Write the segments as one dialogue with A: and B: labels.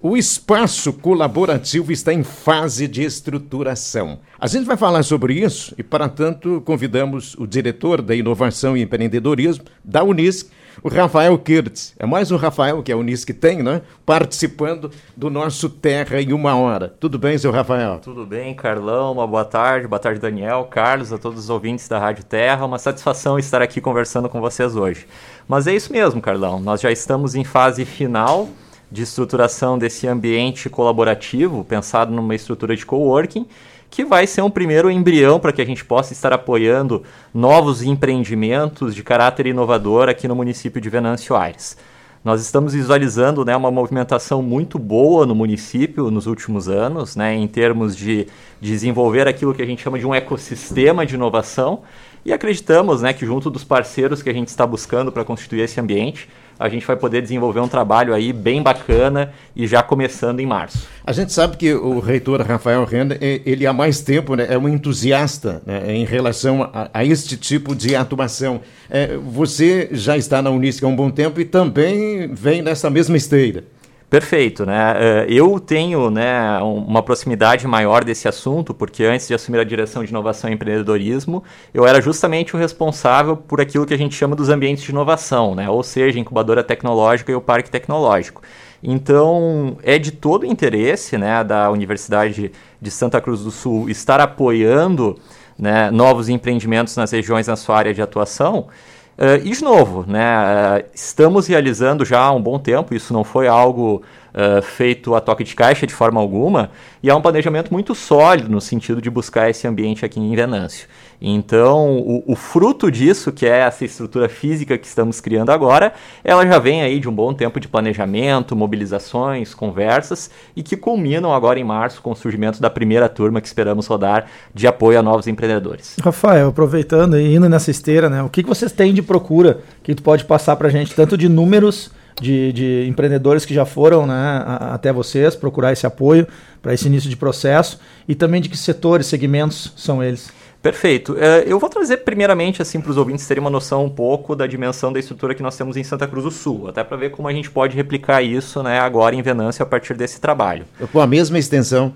A: O espaço colaborativo está em fase de estruturação. A gente vai falar sobre isso e, para tanto, convidamos o diretor da Inovação e Empreendedorismo da Unisc, o Rafael Kirtz. É mais um Rafael que a Unisc tem, né? Participando do nosso Terra em uma hora. Tudo bem, seu Rafael?
B: Tudo bem, Carlão. Uma boa tarde. Boa tarde, Daniel, Carlos, a todos os ouvintes da Rádio Terra. Uma satisfação estar aqui conversando com vocês hoje. Mas é isso mesmo, Carlão. Nós já estamos em fase final de estruturação desse ambiente colaborativo, pensado numa estrutura de coworking, que vai ser um primeiro embrião para que a gente possa estar apoiando novos empreendimentos de caráter inovador aqui no município de Venâncio Aires. Nós estamos visualizando né, uma movimentação muito boa no município nos últimos anos, né, em termos de desenvolver aquilo que a gente chama de um ecossistema de inovação, e acreditamos né, que junto dos parceiros que a gente está buscando para constituir esse ambiente, a gente vai poder desenvolver um trabalho aí bem bacana e já começando em março.
A: A gente sabe que o reitor Rafael Renda, ele há mais tempo né, é um entusiasta né, em relação a, a, este tipo de atuação. É, você já está na Unisc há um bom tempo e também vem nessa mesma esteira.
B: Perfeito, né? Eh, eu tenho né, uma proximidade maior desse assunto, porque antes de assumir a direção de inovação e empreendedorismo, eu era justamente o responsável por aquilo que a gente chama dos ambientes de inovação, né? ou seja, incubadora tecnológica e o parque tecnológico. Então, é de todo interesse né, da Universidade de Santa Cruz do Sul estar apoiando né, novos empreendimentos nas regiões na sua área de atuação. Uh, e de novo, né, uh, estamos realizando já há um bom tempo, isso não foi algo uh, feito a toque de caixa de forma alguma, e há um planejamento muito sólido no sentido de buscar esse ambiente aqui em Venâncio. Então, o, o, fruto disso, que é essa estrutura física que estamos criando agora, ela já vem aí de um bom tempo de planejamento, mobilizações, conversas e que culminam agora em março com o surgimento da primeira turma que esperamos rodar de apoio a novos empreendedores.
C: Rafael, aproveitando e indo nessa esteira, né, o que, que vocês têm de procura que tu pode passar para a gente, tanto de números de, de, empreendedores que já foram né, até vocês procurar esse apoio para esse início de processo e também de que setores, segmentos são eles?
B: Perfeito. Uh, eu vou trazer primeiramente assim para os ouvintes terem uma noção um pouco da dimensão da estrutura que nós temos em Santa Cruz do Sul, até para ver como a gente pode replicar isso né, agora em Venâncio a partir desse trabalho.
A: Com a mesma extensão?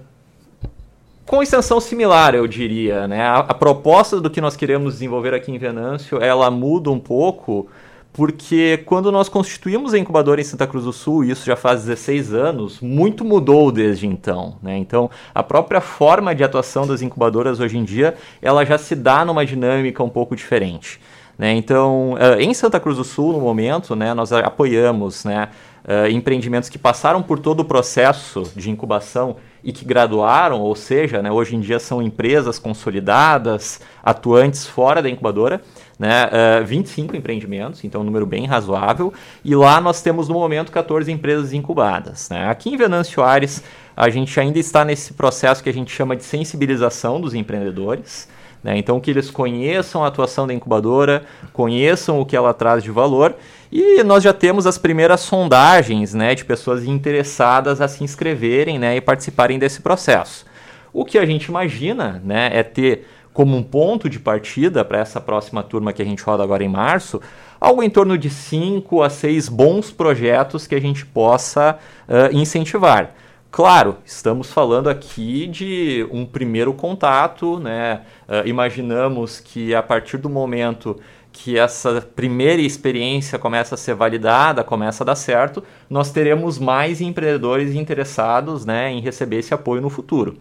B: Com extensão similar, eu diria. Né? A, a proposta do que nós queremos desenvolver aqui em Venâncio, ela muda um pouco porque quando nós constituímos a incubadora em Santa Cruz do Sul, isso já faz 16 anos, muito mudou desde então. Né? Então, a própria forma de atuação das incubadoras hoje em dia, ela já se dá numa dinâmica um pouco diferente. Né? Então, eh, em Santa Cruz do Sul, no momento, né, nós apoiamos né, eh, empreendimentos que passaram por todo o processo de incubação e que graduaram, ou seja, né, hoje em dia são empresas consolidadas, atuantes fora da incubadora, né, uh, 25 empreendimentos, então um número bem razoável, e lá nós temos no momento 14 empresas incubadas. Né? Aqui em Venâncio Aires, a gente ainda está nesse processo que a gente chama de sensibilização dos empreendedores. Né? Então, que eles conheçam a atuação da incubadora, conheçam o que ela traz de valor, e nós já temos as primeiras sondagens né, de pessoas interessadas a se inscreverem né, e participarem desse processo. O que a gente imagina né, é ter como um ponto de partida para essa próxima turma que a gente roda agora em março, algo em torno de 5 a 6 bons projetos que a gente possa uh, incentivar. Claro, estamos falando aqui de um primeiro contato, né? Uh, imaginamos que a partir do momento que essa primeira experiência começa a ser validada, começa a dar certo, nós teremos mais empreendedores interessados né, em receber esse apoio no futuro.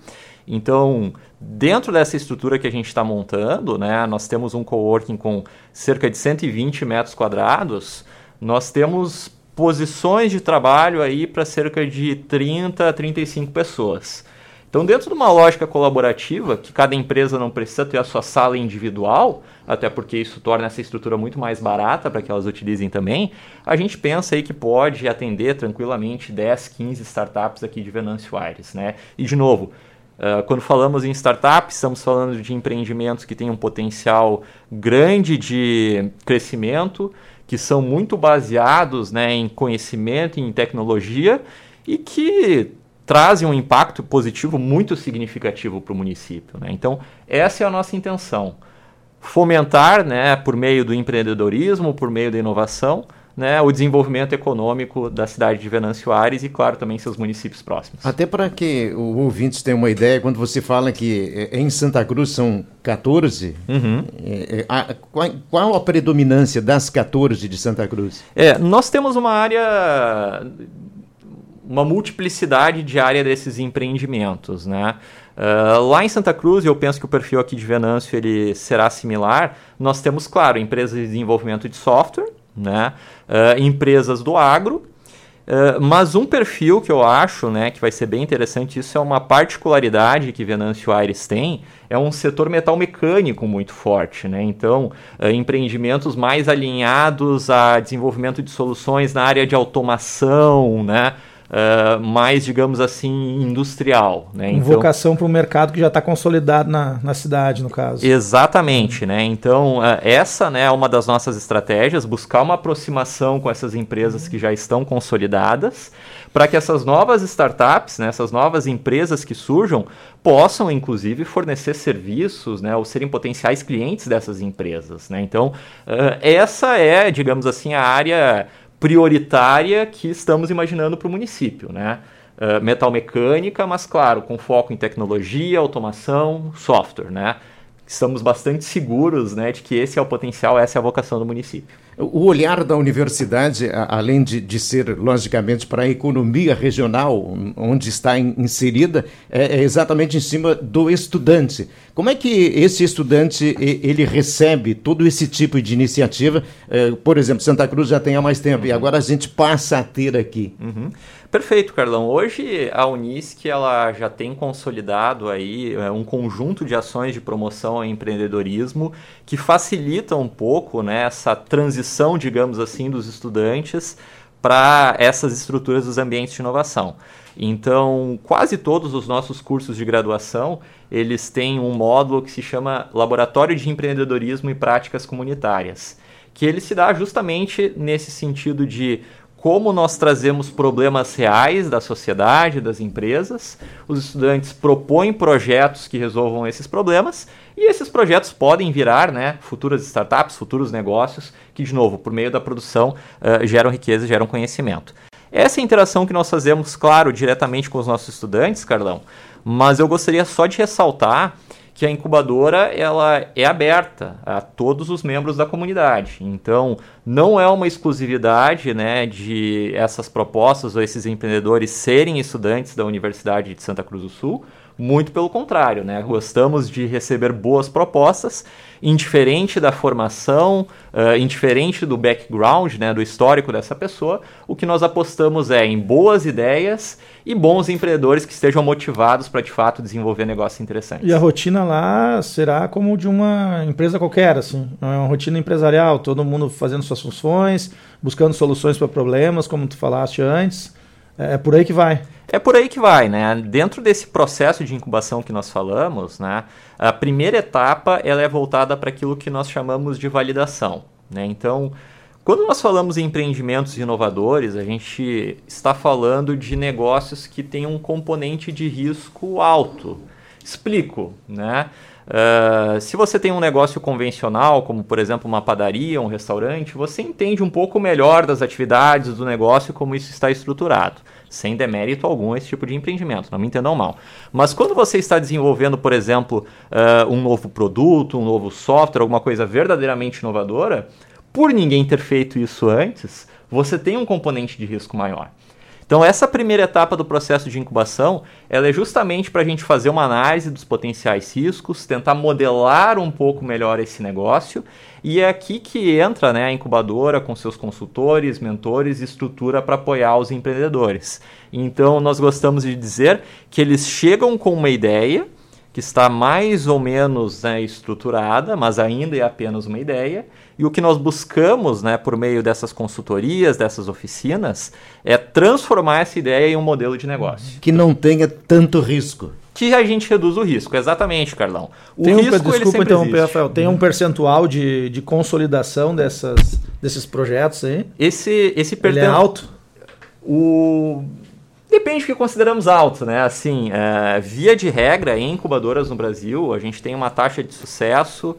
B: Então, dentro dessa estrutura que a gente está montando, né, nós temos um coworking com cerca de 120 metros quadrados, nós temos posições de trabalho aí para cerca de 30 a 35 pessoas. Então, dentro de uma lógica colaborativa, que cada empresa não precisa ter a sua sala individual, até porque isso torna essa estrutura muito mais barata para que elas utilizem também, a gente pensa aí que pode atender tranquilamente 10, 15 startups aqui de Venâncio Aires. Né? E, de novo, Uh, quando falamos em startups, estamos falando de empreendimentos que têm um potencial grande de crescimento, que são muito baseados né, em conhecimento e em tecnologia e que trazem um impacto positivo muito significativo para o município. Né? Então, essa é a nossa intenção. Fomentar, né, por meio do empreendedorismo, por meio da inovação, né, o desenvolvimento econômico da cidade de Venâncio Aires e, claro, também seus municípios próximos.
A: Até para que o ouvinte tenha uma ideia, quando você fala que em Santa Cruz são 14, uhum. é, a, qual, qual, a predominância das 14 de Santa Cruz?
B: É, nós temos uma área, uma multiplicidade de área desses empreendimentos, né? Uh, lá em Santa Cruz, eu penso que o perfil aqui de Venâncio ele será similar. Nós temos, claro, empresas de desenvolvimento de software, né? Uh, empresas do agro, uh, mas um perfil que eu acho né, que vai ser bem interessante, isso é uma particularidade que Venâncio Aires tem, é um setor metal mecânico muito forte. Né? Então, uh, empreendimentos mais alinhados a desenvolvimento de soluções na área de automação, né? Uh, mais, digamos assim, industrial. Né?
C: Então, Vocação para o mercado que já está consolidado na, na cidade, no caso.
B: Exatamente. Né? Então, uh, essa né, é uma das nossas estratégias, buscar uma aproximação com essas empresas que já estão consolidadas, para que essas novas startups, né, essas novas empresas que surjam, possam, inclusive, fornecer serviços né, ou serem potenciais clientes dessas empresas. Né? Então, uh, essa é, digamos assim, a área prioritária que estamos imaginando para o município, né? Uh, metal mecânica, mas claro, com foco em tecnologia, automação, software, né? Estamos bastante seguros né, de que esse é o potencial, essa é a vocação do município.
A: O olhar da universidade, além de, de ser, logicamente, para a economia regional onde está inserida, é, é, exatamente em cima do estudante. Como é que esse estudante ele recebe todo esse tipo de iniciativa? É, por exemplo, Santa Cruz já tem há mais tempo uhum. e agora a gente passa a ter aqui.
B: Uhum. Perfeito, Carlão. Hoje a Unisc ela já tem consolidado aí é, um conjunto de ações de promoção ao empreendedorismo que facilita um pouco né, essa transição, digamos assim, dos estudantes para essas estruturas dos ambientes de inovação. Então, quase todos os nossos cursos de graduação, eles têm um módulo que se chama Laboratório de Empreendedorismo e Práticas Comunitárias, que ele se dá justamente nesse sentido de como nós trazemos problemas reais da sociedade, das empresas. Os estudantes propõem projetos que resolvam esses problemas e esses projetos podem virar né, futuras startups, futuros negócios que, de novo, por meio da produção, uh, geram riqueza, geram conhecimento. Essa é interação que nós fazemos, claro, diretamente com os nossos estudantes, Carlão, mas eu gostaria só de ressaltar que a incubadora ela é aberta a todos os membros da comunidade. Então, não é uma exclusividade né, de essas propostas ou esses empreendedores serem estudantes da Universidade de Santa Cruz do Sul, muito pelo contrário, né? Gostamos de receber boas propostas, indiferente da formação, uh, indiferente do background, né, do histórico dessa pessoa. O que nós apostamos é em boas ideias e bons empreendedores que estejam motivados para de fato desenvolver negócios interessantes.
C: E a rotina lá será como de uma empresa qualquer, assim, é uma rotina empresarial, todo mundo fazendo suas funções, buscando soluções para problemas, como tu falaste antes. É, é por aí que vai.
B: É por aí que vai, né? Dentro desse processo de incubação que nós falamos, né, a primeira etapa ela é voltada para aquilo que nós chamamos de validação. Né? Então, quando nós falamos em empreendimentos inovadores, a gente está falando de negócios que têm um componente de risco alto. Explico, né? Uh, se você tem um negócio convencional, como por exemplo uma padaria, um restaurante, você entende um pouco melhor das atividades do negócio, como isso está estruturado sem demérito algum esse tipo de empreendimento, não me entendam mal. Mas quando você está desenvolvendo, por exemplo, uh, um novo produto, um novo software, alguma coisa verdadeiramente inovadora, por ninguém ter feito isso antes, você tem um componente de risco maior. Então, essa primeira etapa do processo de incubação, ela é justamente para a gente fazer uma análise dos potenciais riscos, tentar modelar um pouco melhor esse negócio, e é aqui que entra né, a incubadora com seus consultores, mentores e estrutura para apoiar os empreendedores. Então, nós gostamos de dizer que eles chegam com uma ideia, que está mais ou menos né, estruturada, mas ainda é apenas uma ideia. E o que nós buscamos, né, por meio dessas consultorias, dessas oficinas, é transformar essa ideia em um modelo de negócio.
A: Que não tenha tanto risco.
B: Que a gente reduz o risco, exatamente, Carlão. O
C: tem um, risco, desculpa interromper, Rafael, tem um percentual de, de consolidação dessas, desses projetos aí?
B: Esse, esse
C: perten... Ele é alto?
B: O Depende do que consideramos alto, né? Assim, é, via de regra, em incubadoras no Brasil, a gente tem uma taxa de sucesso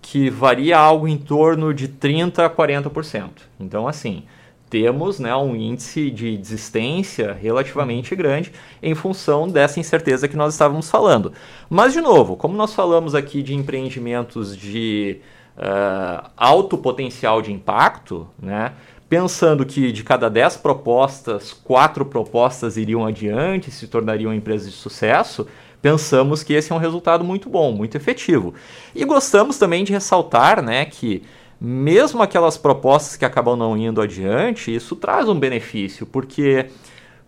B: que varia algo em torno de 30% a 40%. Então, assim, temos né, um índice de desistência relativamente grande em função dessa incerteza que nós estávamos falando. Mas, de novo, como nós falamos aqui de empreendimentos de uh, alto potencial de impacto, né, pensando que de cada 10 propostas, quatro propostas iriam adiante, se tornariam empresas de sucesso, pensamos que esse é um resultado muito bom, muito efetivo. E gostamos também de ressaltar né, que mesmo aquelas propostas que acabam não indo adiante, isso traz um benefício, porque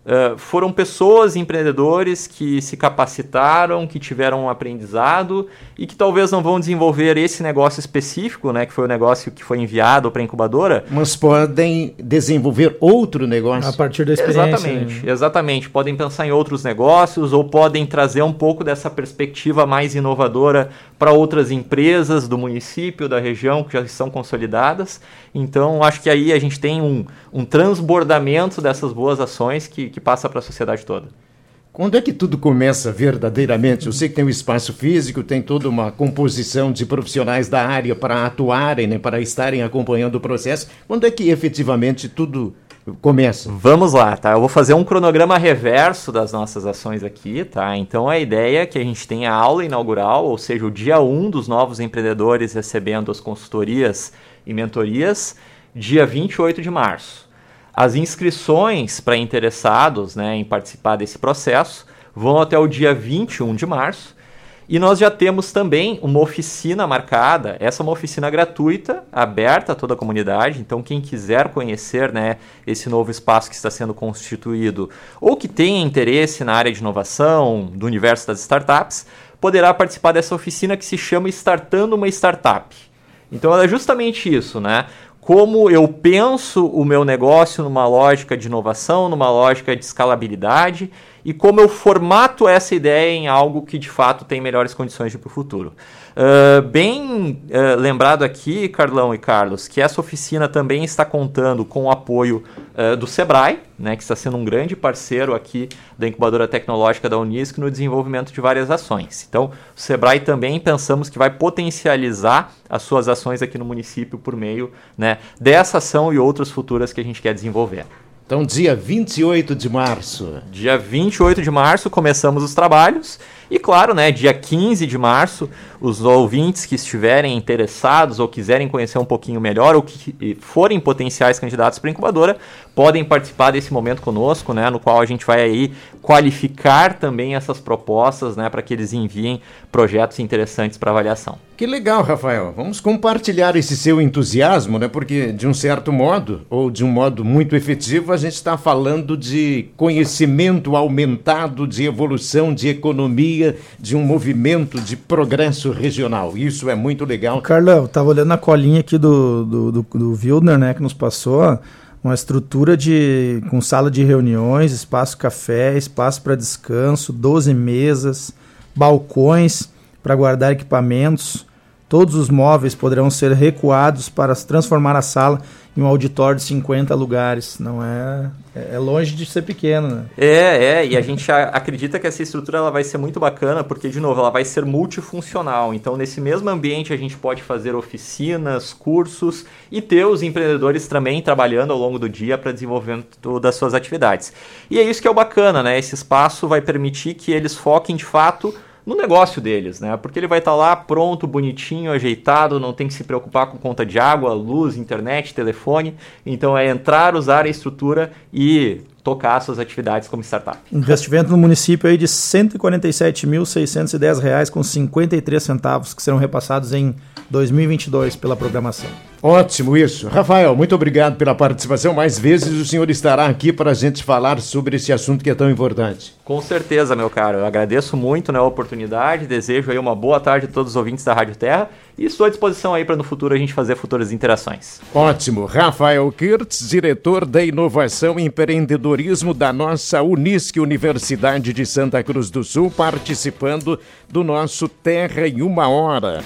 B: uh, foram pessoas, empreendedores que se capacitaram, que tiveram um aprendizado e que talvez não vão desenvolver esse negócio específico, né, que foi o negócio que foi enviado para a incubadora.
A: Mas podem desenvolver outro negócio.
C: A partir da experiência.
B: Exatamente, né? exatamente. Podem pensar em outros negócios ou podem trazer um pouco dessa perspectiva mais inovadora para outras empresas do município, da região, que já estão consolidadas. Então, acho que aí a gente tem um, um transbordamento dessas boas ações que, que passa para a sociedade toda.
A: Quando é que tudo começa verdadeiramente? Eu sei que tem um espaço físico, tem toda uma composição de profissionais da área para atuarem, né, para estarem acompanhando o processo. Quando é que efetivamente tudo começa?
B: Vamos lá, tá? Eu vou fazer um cronograma reverso das nossas ações aqui, tá? Então a ideia é que a gente tenha a aula inaugural, ou seja, o dia 1 dos novos empreendedores recebendo as consultorias e mentorias, dia 28 de março. As inscrições para interessados né, em participar desse processo vão até o dia 21 de março. E nós já temos também uma oficina marcada. Essa é uma oficina gratuita, aberta a toda a comunidade. Então, quem quiser conhecer né, esse novo espaço que está sendo constituído ou que tenha interesse na área de inovação, do universo das startups, poderá participar dessa oficina que se chama Startando uma Startup. Então, é justamente isso, né? como eu penso o meu negócio numa lógica de inovação, numa lógica de escalabilidade e como eu formato essa ideia em algo que de fato tem melhores condições para o futuro. Uh, bem uh, lembrado aqui, Carlão e Carlos, que essa oficina também está contando com o apoio uh, do Sebrae, né, que está sendo um grande parceiro aqui da incubadora tecnológica da Unisc no desenvolvimento de várias ações. Então, o Sebrae também pensamos que vai potencializar as suas ações aqui no município por meio né, dessa ação e outras futuras que a gente quer desenvolver.
A: Então, dia 28 de março.
B: Dia 28 de março começamos os trabalhos. E claro, né, dia 15 de março, os ouvintes que estiverem interessados ou quiserem conhecer um pouquinho melhor ou que forem potenciais candidatos para incubadora, podem participar desse momento conosco, né, no qual a gente vai aí qualificar também essas propostas, né, para que eles enviem projetos interessantes para avaliação.
A: Que legal, Rafael. Vamos compartilhar esse seu entusiasmo, né? Porque de um certo modo, ou de um modo muito efetivo, a gente está falando de conhecimento aumentado, de evolução, de economia, de um movimento de progresso regional. Isso é muito legal.
C: Carlão, estava olhando a colinha aqui do, do, do, do Wildner, né, que nos passou uma estrutura de com sala de reuniões, espaço café, espaço para descanso, 12 mesas, balcões para guardar equipamentos, Todos os móveis poderão ser recuados para transformar a sala em um auditório de 50 lugares. Não é, é, é longe de ser pequeno, né?
B: É, é, e a gente acredita que essa estrutura ela vai ser muito bacana, porque de novo, ela vai ser multifuncional. Então, nesse mesmo ambiente a gente pode fazer oficinas, cursos e ter os empreendedores também trabalhando ao longo do dia para desenvolvimento das suas atividades. E é isso que é o bacana, né? Esse espaço vai permitir que eles foquem de fato no negócio deles, né? Porque ele vai estar tá lá pronto, bonitinho, ajeitado, não tem que se preocupar com conta de água, luz, internet, telefone. Então é entrar, usar a estrutura e tocar suas atividades como startup.
C: Investimento no município aí de R$ 147.610 com 53 centavos que serão repassados em 2022 pela programação.
A: Ótimo isso. Rafael, muito obrigado pela participação. Mais vezes o senhor estará aqui para a gente falar sobre esse assunto que é tão importante.
B: Com certeza, meu caro. Eu agradeço muito né, a oportunidade, desejo aí uma boa tarde a todos os ouvintes da Rádio Terra e estou à disposição aí para no futuro a gente fazer futuras interações.
A: Ótimo. Rafael Kirtz, diretor da Inovação e Empreendedorismo da nossa Unisc Universidade de Santa Cruz do Sul, participando do nosso Terra em uma Hora.